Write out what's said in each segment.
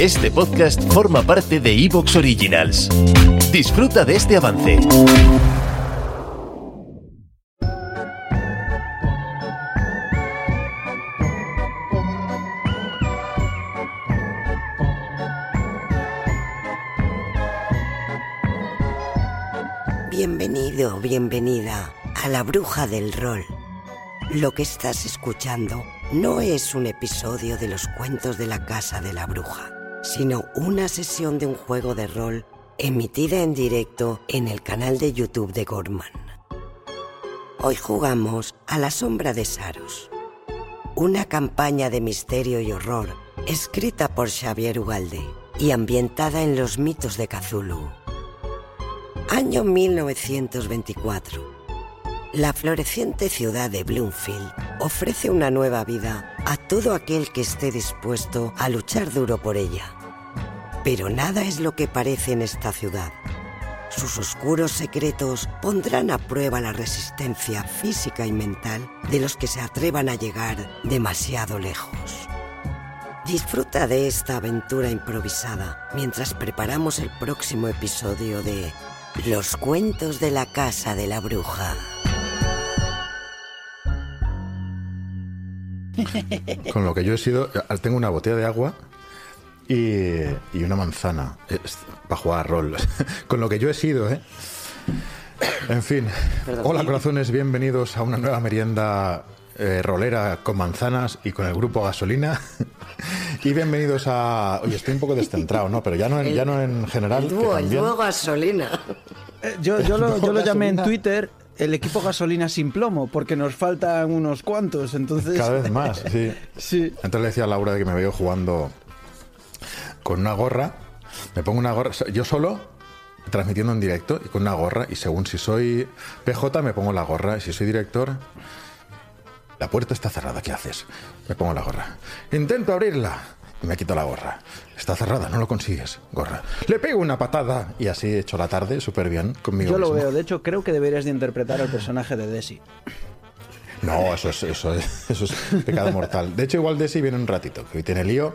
Este podcast forma parte de Evox Originals. Disfruta de este avance. Bienvenido, bienvenida a la bruja del rol. Lo que estás escuchando no es un episodio de los cuentos de la casa de la bruja, sino una sesión de un juego de rol emitida en directo en el canal de YouTube de Gorman. Hoy jugamos a la sombra de Saros, una campaña de misterio y horror escrita por Xavier Ugalde y ambientada en los mitos de Cthulhu. Año 1924. La floreciente ciudad de Bloomfield ofrece una nueva vida a todo aquel que esté dispuesto a luchar duro por ella. Pero nada es lo que parece en esta ciudad. Sus oscuros secretos pondrán a prueba la resistencia física y mental de los que se atrevan a llegar demasiado lejos. Disfruta de esta aventura improvisada mientras preparamos el próximo episodio de Los cuentos de la casa de la bruja. Con lo que yo he sido, tengo una botella de agua y, y una manzana para jugar a rol. Con lo que yo he sido, ¿eh? En fin, hola corazones, bienvenidos a una nueva merienda eh, rolera con manzanas y con el grupo Gasolina. y bienvenidos a... Oye, estoy un poco descentrado, ¿no? Pero ya no en, ya no en general. El que dúo, el también- dúo gasolina. Eh, Yo, yo lo, yo lo llamé en. Twitter el equipo gasolina sin plomo, porque nos faltan unos cuantos, entonces... Cada vez más, sí. Sí. Entonces le decía a Laura que me veo jugando con una gorra. Me pongo una gorra, yo solo, transmitiendo en directo y con una gorra. Y según si soy PJ, me pongo la gorra. Y si soy director, la puerta está cerrada. ¿Qué haces? Me pongo la gorra. Intento abrirla. Me quito la gorra. Está cerrada, no lo consigues. Gorra. Le pego una patada. Y así he hecho la tarde súper bien conmigo. Yo lo mismo. veo, de hecho creo que deberías de interpretar al personaje de Desi. No, eso es, eso es, eso es pecado mortal. De hecho, igual Desi viene un ratito, que hoy tiene lío.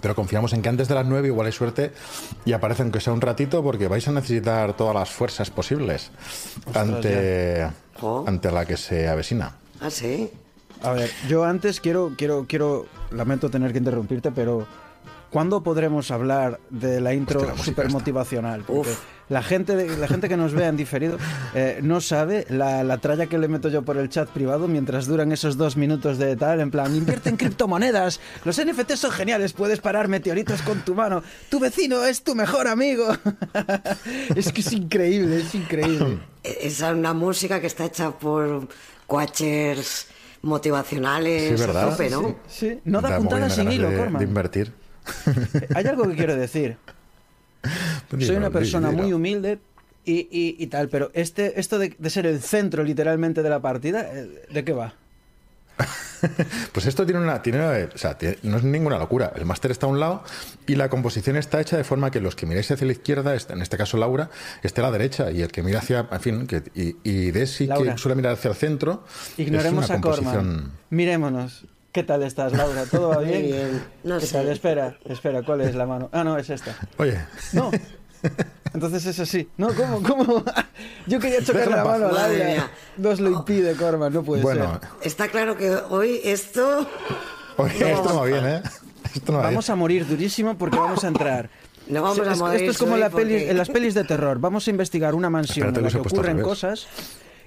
Pero confiamos en que antes de las 9 igual hay suerte y aparece aunque sea un ratito porque vais a necesitar todas las fuerzas posibles ante, Jo. ante la que se avecina. ¿Ah, sí? A ver, yo antes quiero, quiero, quiero, lamento tener que interrumpirte, pero ¿cuándo podremos hablar de la intro música super esta. motivacional? La gente, la gente que nos vea en diferido eh, no sabe la, la tralla que le meto yo por el chat privado mientras duran esos dos minutos de tal, en plan, invierte en criptomonedas, los NFTs son geniales, puedes parar meteoritos con tu mano, tu vecino es tu mejor amigo. es que es increíble, es increíble. Esa es una música que está hecha por quachers motivacionales Sí, ¿verdad? a tope, ¿no? Sí, no da, Da puntadas sin hilo, de, Corman. de invertir. Hay algo que quiero decir. Soy una persona dilo. muy humilde y, y- y tal, pero este, esto de, de ser el centro literalmente de la partida, eh, ¿de qué va? Pues esto tiene una, tiene, o sea, tiene- no es ninguna locura. El máster está a un lado y la composición está hecha de forma que los que miráis hacia la izquierda, en este caso Laura, esté a la derecha y el que mira hacia, en fin, que, y, y Desi Laura. que suele mirar hacia el centro. Ignoremos es una a composición. Corman. Mirémonos. ¿Qué tal estás, Laura? ¿Todo va bien? bien. No ¿Qué sé. tal? Espera, espera, ¿cuál es la mano? Ah, no, es esta. Oye, No. Entonces es así. No, ¿cómo? ¿Cómo? Yo quería chocar la mano a Laura. Nos lo impide, Corman, no puede bueno, ser. Está claro que hoy esto... oye, esto no va bien, ¿eh? Esto no va Vamos bien. a morir durísimo porque vamos a entrar. No vamos a Es- morir Esto es como hoy la peli- porque- en las pelis de terror. Vamos a investigar una mansión Espérate en que la que al ocurren revés. cosas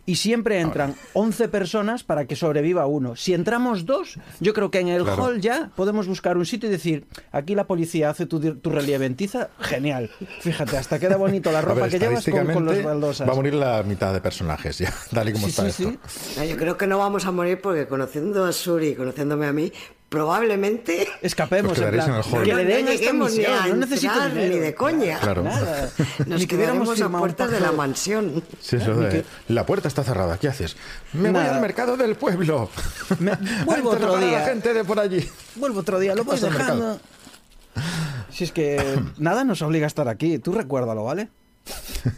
y siempre entran 11 personas para que sobreviva uno. Si entramos dos, yo creo que en el Claro. hall ya podemos buscar un sitio y decir, aquí la policía hace tu, tu relieve en tiza, genial. Fíjate, hasta queda bonito la A ropa ver, que llevas con, con los baldosas. va a morir la mitad de personajes, ya, tal y como Sí, está sí, esto. sí. No, Yo creo que no vamos a morir porque conociendo a Suri y conociéndome a mí, probablemente Escapemos, Os en plan, en que no, le no den esta lleguemos ni misión, a no necesito dinero. ni de coña. Claro. Nada. Nos Ni que hubiéramos quedaremos a puertas de la mansión. Sí, eso de, la puerta está cerrada, ¿qué haces? Me voy Nada. al mercado del pueblo. Me- vuelvo otro día. la gente de por allí. Vuelvo otro día, lo voy dejando. Si es que nada nos obliga a estar aquí, tú recuérdalo, ¿vale?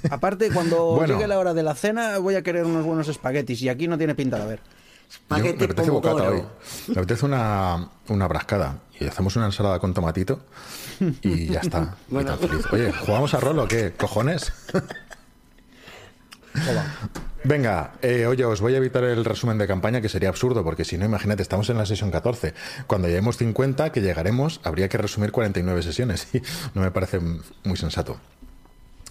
Aparte, cuando Bueno. llegue la hora de la cena, voy a querer unos buenos espaguetis y aquí no tiene pinta de haber. Yo- me apetece bocata hoy. Me apetece una, una brascada. Y hacemos una ensalada con tomatito y ya está. Y Bueno. tan feliz. Oye, ¿jugamos a rol o qué? ¿Cojones? Venga, eh, oye, os voy a evitar el resumen de campaña, que sería absurdo, porque si no, imagínate, estamos en la sesión 14. Cuando lleguemos 50, que llegaremos, habría que resumir 49 sesiones. Y no me parece muy sensato.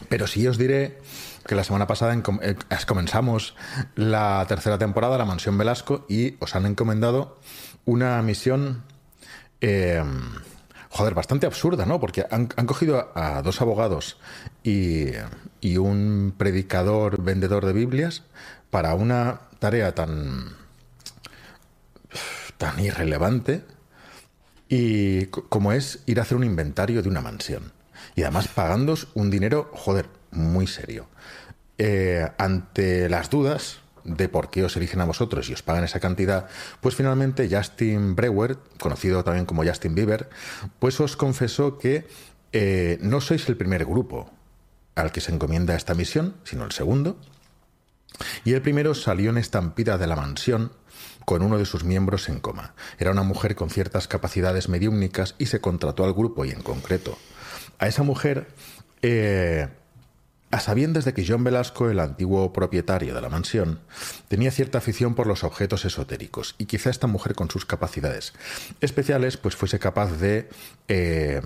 Pero sí os diré que la semana pasada eh, comenzamos la tercera temporada, La Mansión Velasco, y os han encomendado una misión, eh, joder, bastante absurda, ¿no? Porque han, han cogido a, a dos abogados y, y un predicador vendedor de Biblias para una tarea tan, tan irrelevante y co- como es ir a hacer un inventario de una mansión. Y además pagándos un dinero, joder, muy serio. Eh, ante las dudas de por qué os eligen a vosotros y os pagan esa cantidad, pues finalmente Justin Brewer, conocido también como Justin Bieber, pues os confesó que eh, no sois el primer grupo al que se encomienda esta misión, sino el segundo, y el primero salió en estampida de la mansión con uno de sus miembros en coma. Era una mujer con ciertas capacidades mediúmnicas y se contrató al grupo y en concreto a esa mujer, eh, a sabiendas de que John Velasco, el antiguo propietario de la mansión, tenía cierta afición por los objetos esotéricos y quizá esta mujer con sus capacidades especiales pues fuese capaz de eh,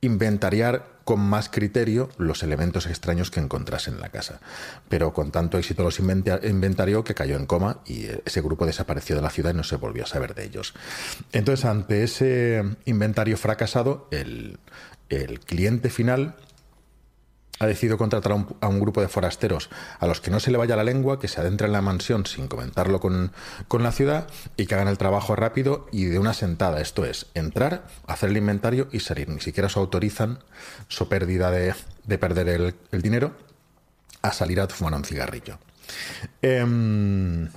inventariar con más criterio los elementos extraños que encontrase en la casa. Pero con tanto éxito los inventa- inventarió que cayó en coma y eh, ese grupo desapareció de la ciudad y no se volvió a saber de ellos. Entonces, ante ese inventario fracasado, el cliente final ha decidido contratar a un, grupo de forasteros a los que no se le vaya la lengua, que se adentren en la mansión sin comentarlo con, con la ciudad y que hagan el trabajo rápido y de una sentada. Esto es, entrar, hacer el inventario y salir. Ni siquiera os autorizan, so pérdida de, de perder el, el dinero, a salir a fumar un cigarrillo. Em,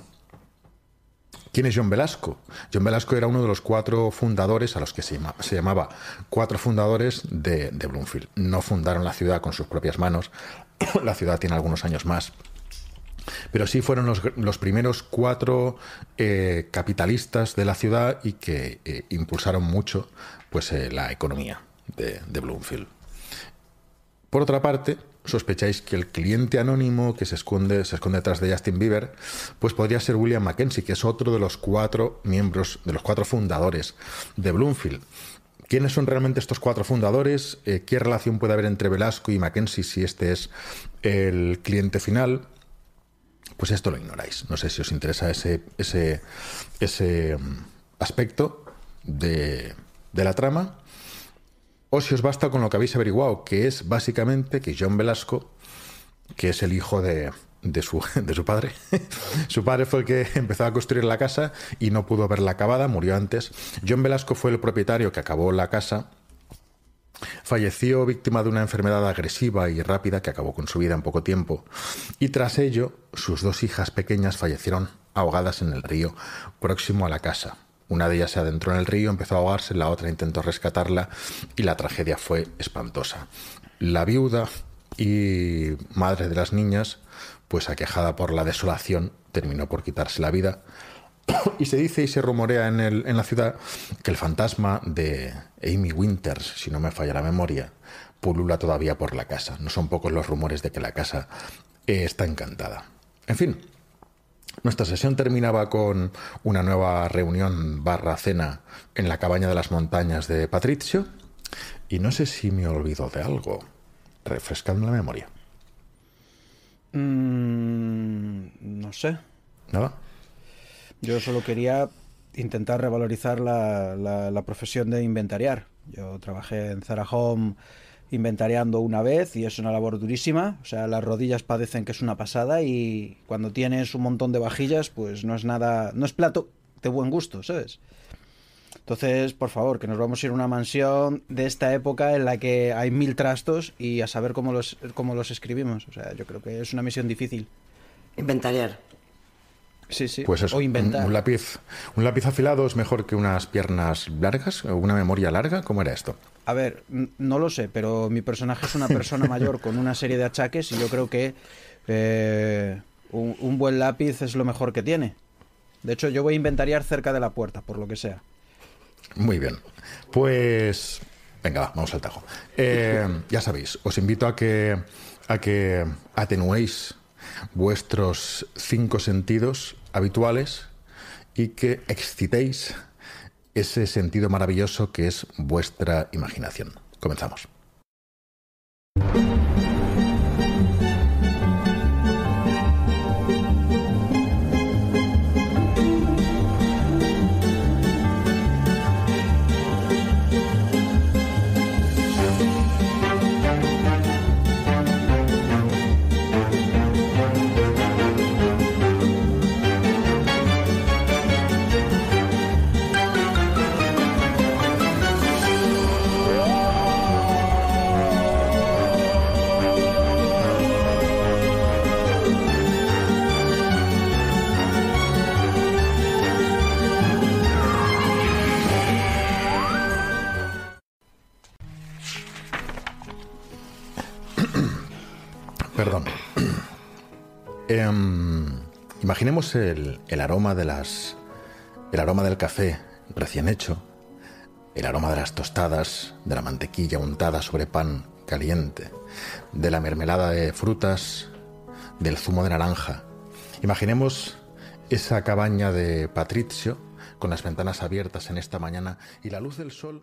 ¿Quién es John Velasco? John Velasco era uno de los cuatro fundadores, a los que se, llama- se llamaba cuatro fundadores de, Bloomfield. No fundaron la ciudad con sus propias manos, la ciudad tiene algunos años más. Pero sí fueron los, los primeros cuatro eh, capitalistas de la ciudad y que eh, impulsaron mucho pues, eh, la economía de Bloomfield. Por otra parte, sospecháis que el cliente anónimo que se esconde, se esconde detrás de Justin Bieber, pues podría ser William Mackenzie, que es otro de los cuatro miembros, de los cuatro fundadores de Bloomfield. ¿Quiénes son realmente estos cuatro fundadores? Eh, ¿Qué relación puede haber entre Velasco y Mackenzie si este es el cliente final? Pues esto lo ignoráis. No sé si os interesa ese, ese, ese mm, aspecto de, de la trama o si os basta con lo que habéis averiguado, que es básicamente que John Velasco, que es el hijo de, de su, de su padre, su padre fue el que empezó a construir la casa y no pudo verla acabada, murió antes. John Velasco fue el propietario que acabó la casa. Falleció víctima de una enfermedad agresiva y rápida que acabó con su vida en poco tiempo. Y tras ello, sus dos hijas pequeñas fallecieron ahogadas en el río próximo a la casa. Una de ellas se adentró en el río, empezó a ahogarse, la otra intentó rescatarla y la tragedia fue espantosa. La viuda y madre de las niñas, pues aquejada por la desolación, terminó por quitarse la vida. Y se dice y se rumorea en, en la ciudad que el fantasma de Amy Winters, si no me falla la memoria, pulula todavía por la casa. No son pocos los rumores de que la casa está encantada. En fin, nuestra sesión terminaba con una nueva reunión barra cena en la cabaña de las montañas de Patricio. Y no sé si me olvido de algo. Refrescadme la memoria. Mm, no sé. ¿Nada? Yo solo quería intentar revalorizar la, la- la profesión de inventariar. Yo trabajé en Zara Home inventariando una vez y es una labor durísima. O sea, las rodillas padecen que es una pasada y cuando tienes un montón de vajillas, pues no es nada, no es plato de buen gusto, ¿sabes? Entonces, por favor, que nos vamos a ir a una mansión de esta época en la que hay mil trastos y a saber cómo los, cómo los escribimos. O sea, yo creo que es una misión difícil. Inventariar. Sí, sí. Pues eso, o un, inventar. un lápiz, un lápiz afilado es mejor que unas piernas largas, o una memoria larga. ¿Cómo era esto? A ver, no lo sé, pero mi personaje es una persona mayor con una serie de achaques y yo creo que eh, un, un buen lápiz es lo mejor que tiene. De hecho, yo voy a inventariar cerca de la puerta, por lo que sea. Muy bien. Pues. Venga, va, vamos al tajo. Eh, ya sabéis, os invito a que, a que atenuéis vuestros cinco sentidos habituales y que excitéis ese sentido maravilloso que es vuestra imaginación. Comenzamos. Perdón. Em, imaginemos el, aroma de las. El aroma del café recién hecho. El aroma de las tostadas, de la mantequilla untada sobre pan caliente, de la mermelada de frutas, del zumo de naranja. Imaginemos esa cabaña de Patricio con las ventanas abiertas en esta mañana y la luz del sol.